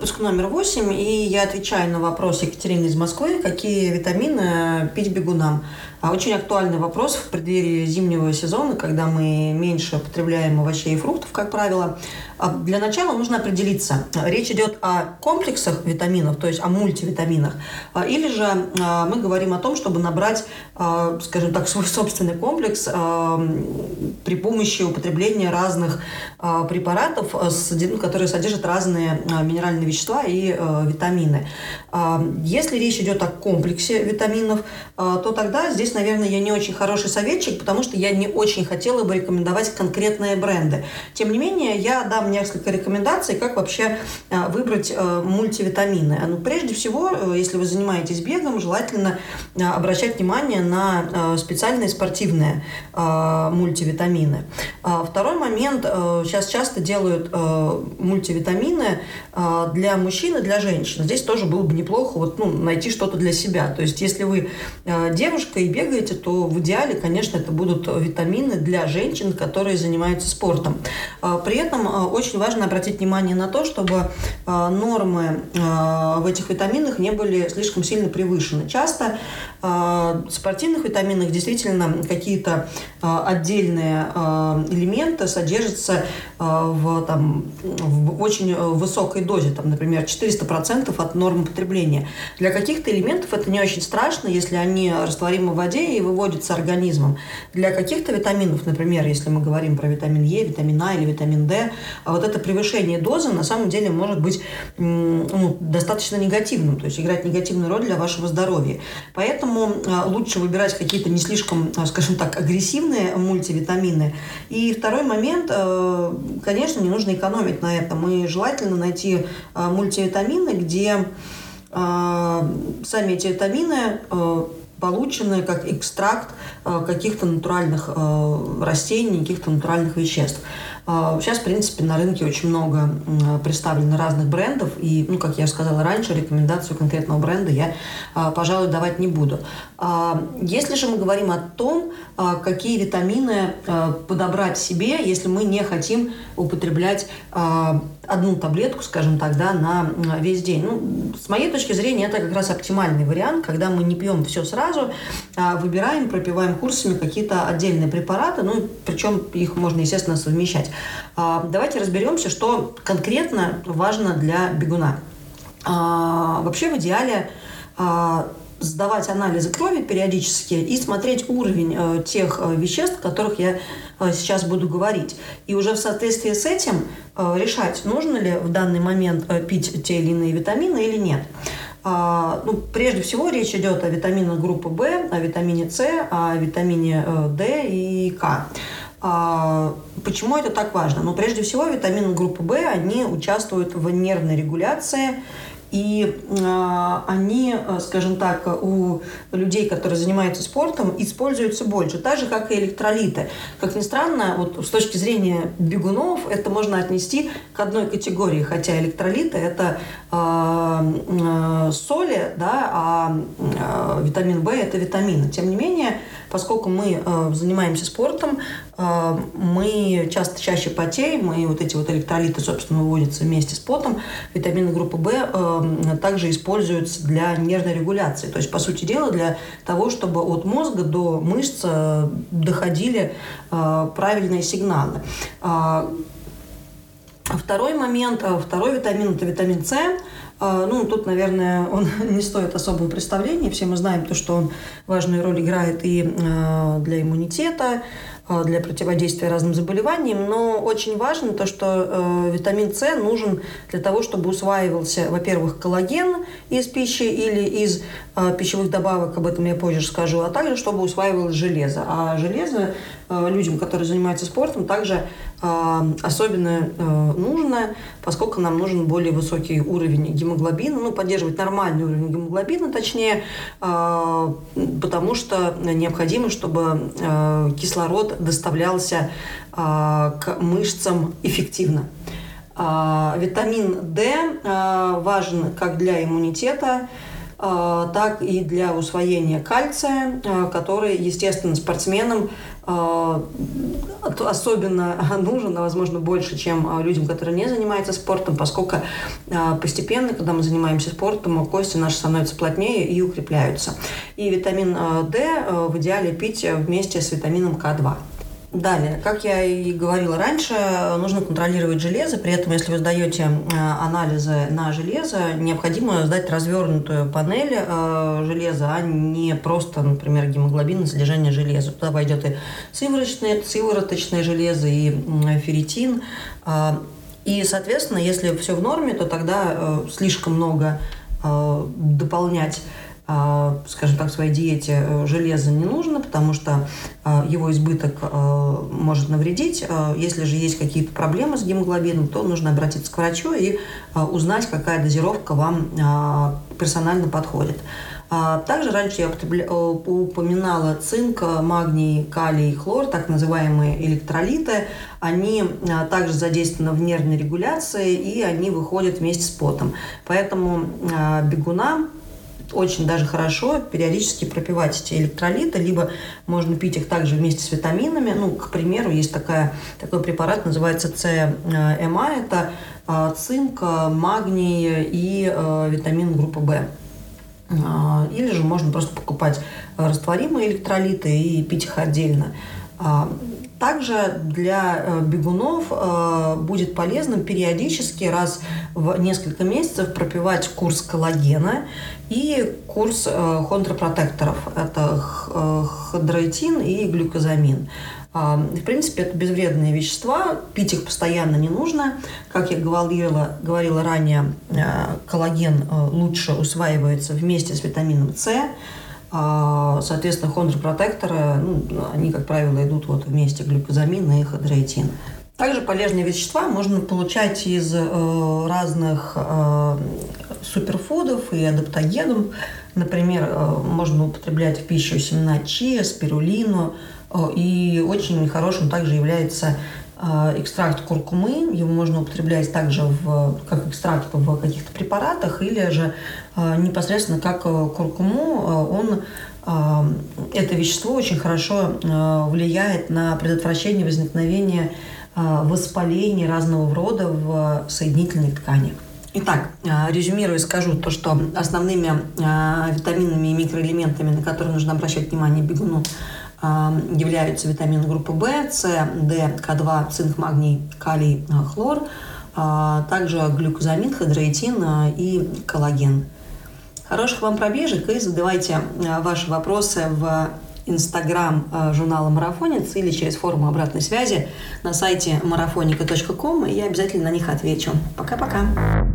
Выпуск номер восемь, и я отвечаю на вопрос Екатерины из Москвы, какие витамины пить бегунам. А очень актуальный вопрос в преддверии зимнего сезона, когда мы меньше потребляем овощей и фруктов, как правило. А для начала нужно определиться, речь идет о комплексах витаминов, то есть о мультивитаминах, а, или же мы говорим о том, чтобы набрать, скажем так, свой собственный комплекс при помощи употребления разных препаратов, которые содержат разные минеральные вещества и витамины. Если речь идет о комплексе витаминов, то тогда здесь наверное, я не очень хороший советчик, потому что я не очень хотела бы рекомендовать конкретные бренды. Тем не менее, я дам несколько рекомендаций, как вообще э, выбрать э, мультивитамины. Ну, прежде всего, э, если вы занимаетесь бегом, желательно обращать внимание на специальные спортивные мультивитамины. Второй момент. Сейчас часто делают мультивитамины для мужчин и для женщин. Здесь тоже было бы неплохо вот, ну, найти что-то для себя. То есть, если вы девушка и бегаете, то в идеале, конечно, это будут витамины для женщин, которые занимаются спортом. А, при этом а, очень важно обратить внимание на то, чтобы нормы в этих витаминах не были слишком сильно превышены. Часто спортивных витаминах действительно какие-то отдельные элементы содержатся в, там, в очень высокой дозе, там, например, 400% от нормы потребления. Для каких-то элементов это не очень страшно, если они растворимы в воде и выводится организмом. Для каких-то витаминов, например, если мы говорим про витамин Е, витамин А или витамин а вот это превышение дозы на самом деле может быть ну, достаточно негативным, то есть играть негативную роль для вашего здоровья. Поэтому а, лучше выбирать какие-то не слишком, а, скажем так, агрессивные мультивитамины. И второй момент, э, конечно, не нужно экономить на этом. И желательно найти а, мультивитамины, где сами эти витамины э, полученные как экстракт э, каких-то натуральных растений, каких-то натуральных веществ. Э, сейчас, в принципе, на рынке очень много представлено разных брендов, и, ну, как я сказала раньше, рекомендацию конкретного бренда я, пожалуй, давать не буду. Если же мы говорим о том, какие витамины подобрать себе, если мы не хотим употреблять одну таблетку, скажем так, да, на весь день. Ну, с моей точки зрения, это как раз оптимальный вариант, когда мы не пьем все сразу, а выбираем, пропиваем курсами какие-то отдельные препараты, ну, причем их можно, естественно, совмещать. А, давайте разберемся, что конкретно важно для бегуна. А, вообще, в идеале сдавать анализы крови периодически и смотреть уровень э, тех э, веществ, о которых я э, сейчас буду говорить. И уже в соответствии с этим решать, нужно ли в данный момент пить те или иные витамины или нет. А, ну, прежде всего речь идет о витаминах группы В, о витамине С, о витамине D и К. А, почему это так важно? Ну, прежде всего, витамины группы В, они участвуют в нервной регуляции, и э, они, э, скажем так, у людей, которые занимаются спортом, используются больше, так же, как и электролиты. Как ни странно, вот с точки зрения бегунов это можно отнести к одной категории, хотя электролиты – это э, э, соли, да, а э, витамин В – это витамины. Тем не менее, поскольку мы э, занимаемся спортом, э, мы часто чаще потеем, и вот эти вот электролиты, собственно, выводятся вместе с потом. Витамины группы В э, также используются для нервной регуляции. То есть, по сути дела, для того, чтобы от мозга до мышц э, доходили э, правильные сигналы. Э, второй момент, э, второй витамин – это витамин С. А, ну, тут, наверное, он не стоит особого представления. Все мы знаем то, что он важную роль играет и а, для иммунитета, а, для противодействия разным заболеваниям, но очень важно то, что витамин С нужен для того, чтобы усваивался, во-первых, коллаген из пищи или из э, пищевых добавок, об этом я позже скажу, а также чтобы усваивалось железо. А железо э, людям, которые занимаются спортом, также э, особенно э, нужно, поскольку нам нужен более высокий уровень гемоглобина, ну, поддерживать нормальный уровень гемоглобина, точнее, э, потому что необходимо, чтобы кислород доставлялся к мышцам эффективно. А, витамин D а, важен как для иммунитета, а, так и для усвоения кальция, который, естественно, спортсменам особенно нужен, а возможно, больше, чем людям, которые не занимаются спортом, поскольку постепенно, когда мы занимаемся спортом, кости наши становятся плотнее и укрепляются. И витамин D в идеале пить вместе с витамином К2. Далее, как я и говорила раньше, нужно контролировать железо. При этом, если вы сдаете э, анализы на железо, необходимо сдать развернутую панель э, железа, а не просто, например, гемоглобин содержание железа. Туда войдет и сывороточное, сывороточное железо, и ферритин. Э, и, соответственно, если все в норме, то тогда слишком много дополнять скажем так, в своей диете э, железа не нужно, потому что а, его избыток э, может навредить. А, если же есть какие-то проблемы с гемоглобином, то нужно обратиться к врачу и узнать, какая дозировка вам персонально подходит. Также раньше я э, упоминала цинк, магний, калий, хлор, так называемые электролиты. Они также задействованы в нервной регуляции, и они выходят вместе с потом. Поэтому бегунам очень даже хорошо периодически пропивать эти электролиты, либо можно пить их также вместе с витаминами. Ну, к примеру, есть такая, такой препарат, называется ЦМА, это а, цинк, магний и а, витамин группы В. А, или же можно просто покупать растворимые электролиты и пить их отдельно. Также для э, бегунов э, будет полезным периодически раз в несколько месяцев пропивать курс коллагена и курс э, хондропротекторов. Это хондроитин и глюкозамин. В принципе, это безвредные вещества, пить их постоянно не нужно. Как я говорила, говорила ранее, коллаген лучше усваивается вместе с витамином С, а, соответственно, хондропротекторы, ну, они, как правило, идут вот вместе глюкозамин и ходроитин. Также полезные вещества можно получать из э, разных э, суперфудов и адаптогенов. Например, э, можно употреблять в пищу семена чиа, спирулину. И очень хорошим также является а, экстракт куркумы. Его можно употреблять также в, как экстракт в каких-то препаратах или же а, непосредственно как э, куркуму. А, он это вещество очень хорошо влияет на предотвращение возникновения воспаления разного рода в соединительной ткани. Итак, резюмирую скажу то, что основными витаминами и микроэлементами, на которые нужно обращать внимание бегуну, являются витамины группы В, С, Д, К2, цинк, магний, калий, а, хлор, а, также глюкозамин, хидроитин а, и коллаген. Хороших вам пробежек и задавайте ваши вопросы в инстаграм журнала «Марафонец» или через форму обратной связи на сайте marafonica.com, и я обязательно на них отвечу. Пока-пока!